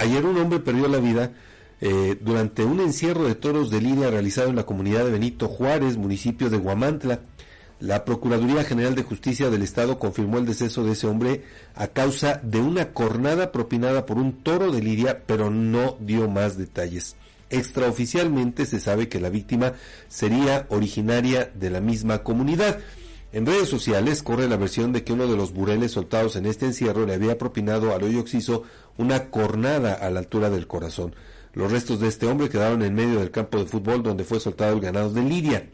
Ayer un hombre perdió la vida eh, durante un encierro de toros de línea realizado en la comunidad de Benito Juárez, municipio de Guamantla. La Procuraduría General de Justicia del Estado confirmó el deceso de ese hombre a causa de una cornada propinada por un toro de lidia, pero no dio más detalles. Extraoficialmente se sabe que la víctima sería originaria de la misma comunidad. En redes sociales corre la versión de que uno de los bureles soltados en este encierro le había propinado al hoyo oxiso una cornada a la altura del corazón. Los restos de este hombre quedaron en medio del campo de fútbol donde fue soltado el ganado de Lidia.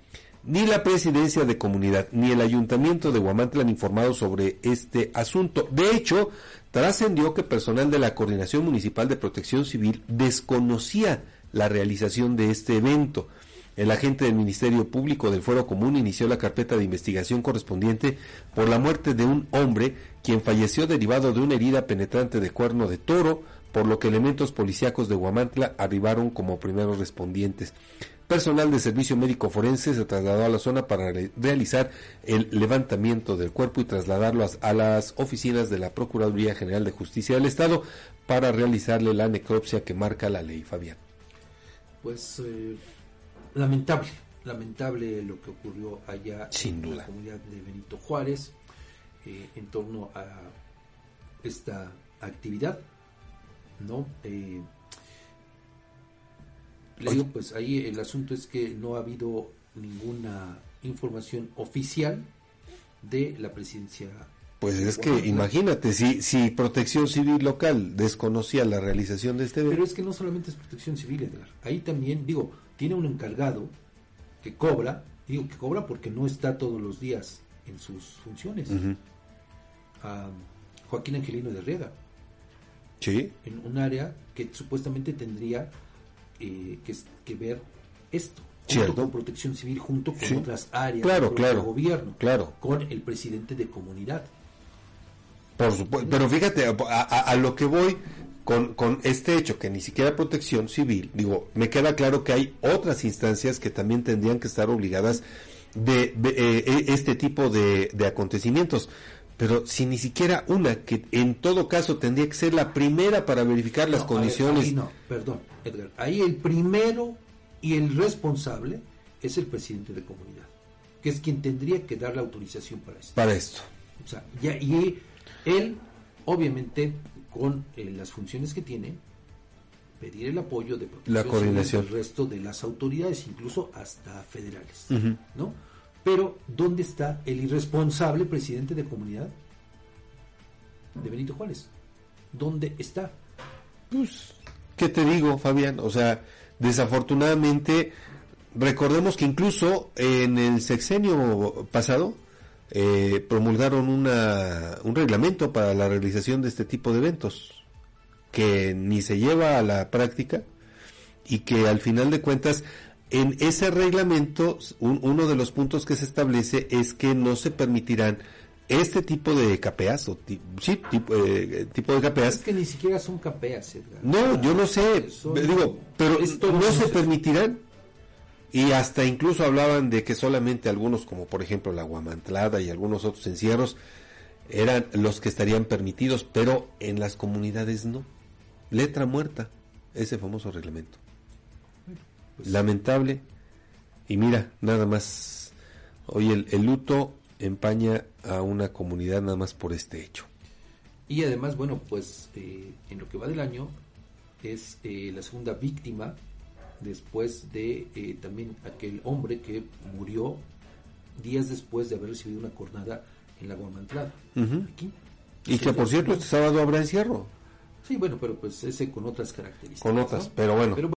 Ni la presidencia de comunidad ni el ayuntamiento de Guamantla han informado sobre este asunto. De hecho, trascendió que personal de la Coordinación Municipal de Protección Civil desconocía la realización de este evento. El agente del Ministerio Público del Fuero Común inició la carpeta de investigación correspondiente por la muerte de un hombre quien falleció derivado de una herida penetrante de cuerno de toro, por lo que elementos policíacos de Guamantla arribaron como primeros respondientes. Personal de servicio médico forense se trasladó a la zona para realizar el levantamiento del cuerpo y trasladarlo a las oficinas de la Procuraduría General de Justicia del Estado para realizarle la necropsia que marca la ley, Fabián pues eh, lamentable, lamentable lo que ocurrió allá en la comunidad de Benito Juárez eh, en torno a esta actividad, ¿no? Eh, le digo, pues ahí el asunto es que no ha habido ninguna información oficial de la presidencia pues es que imagínate, si, si Protección Civil local desconocía la realización de este evento. Pero es que no solamente es Protección Civil, Edgar. Ahí también, digo, tiene un encargado que cobra, digo que cobra porque no está todos los días en sus funciones. Joaquín Angelino de Riega. Sí. En un área que supuestamente tendría eh, que, ver esto. Junto con Protección Civil, junto con otras áreas claro, del gobierno, claro. con el presidente de comunidad. Por supuesto, pero fíjate, a, lo que voy con, con, este hecho, que ni siquiera protección civil, digo, me queda claro que hay otras instancias que también tendrían que estar obligadas de, eh, e, este tipo de, acontecimientos. Pero si ni siquiera una, que en todo caso tendría que ser la primera para verificar las condiciones. no, perdón, Edgar. Ahí el primero y el responsable es el presidente de comunidad, que es quien tendría que dar la autorización para esto. Para esto. O sea, ya, y él, obviamente, con eh, las funciones que tiene, pedir el apoyo de la coordinación del resto de las autoridades, incluso hasta federales, ¿no? Pero ¿dónde está el irresponsable presidente de comunidad de Benito Juárez? ¿Dónde está? Pues, ¿qué te digo, Fabián? O sea, desafortunadamente, recordemos que incluso en el sexenio pasado, eh, promulgaron una, un reglamento para la realización de este tipo de eventos que ni se lleva a la práctica y que al final de cuentas en ese reglamento uno de los puntos que se establece es que no se permitirán este tipo de capeas o sí tipo, eh, tipo de capeas. Es que ni siquiera son capeas no yo no sé digo pero no se permitirán y hasta incluso hablaban de que solamente algunos, como por ejemplo la guamantlada y algunos otros encierros, eran los que estarían permitidos, pero en las comunidades no. Letra muerta, ese famoso reglamento. Pues Lamentable. Y mira, nada más, hoy el, luto empaña a una comunidad nada más por este hecho. Y además, bueno, pues eh, en lo que va del año es eh, la segunda víctima después de eh, también aquel hombre que murió días después de haber recibido una cornada en la Guamantlada. Y que por cierto este sábado habrá encierro. Sí, bueno, pero pues ese con otras características. Con otras, pero bueno.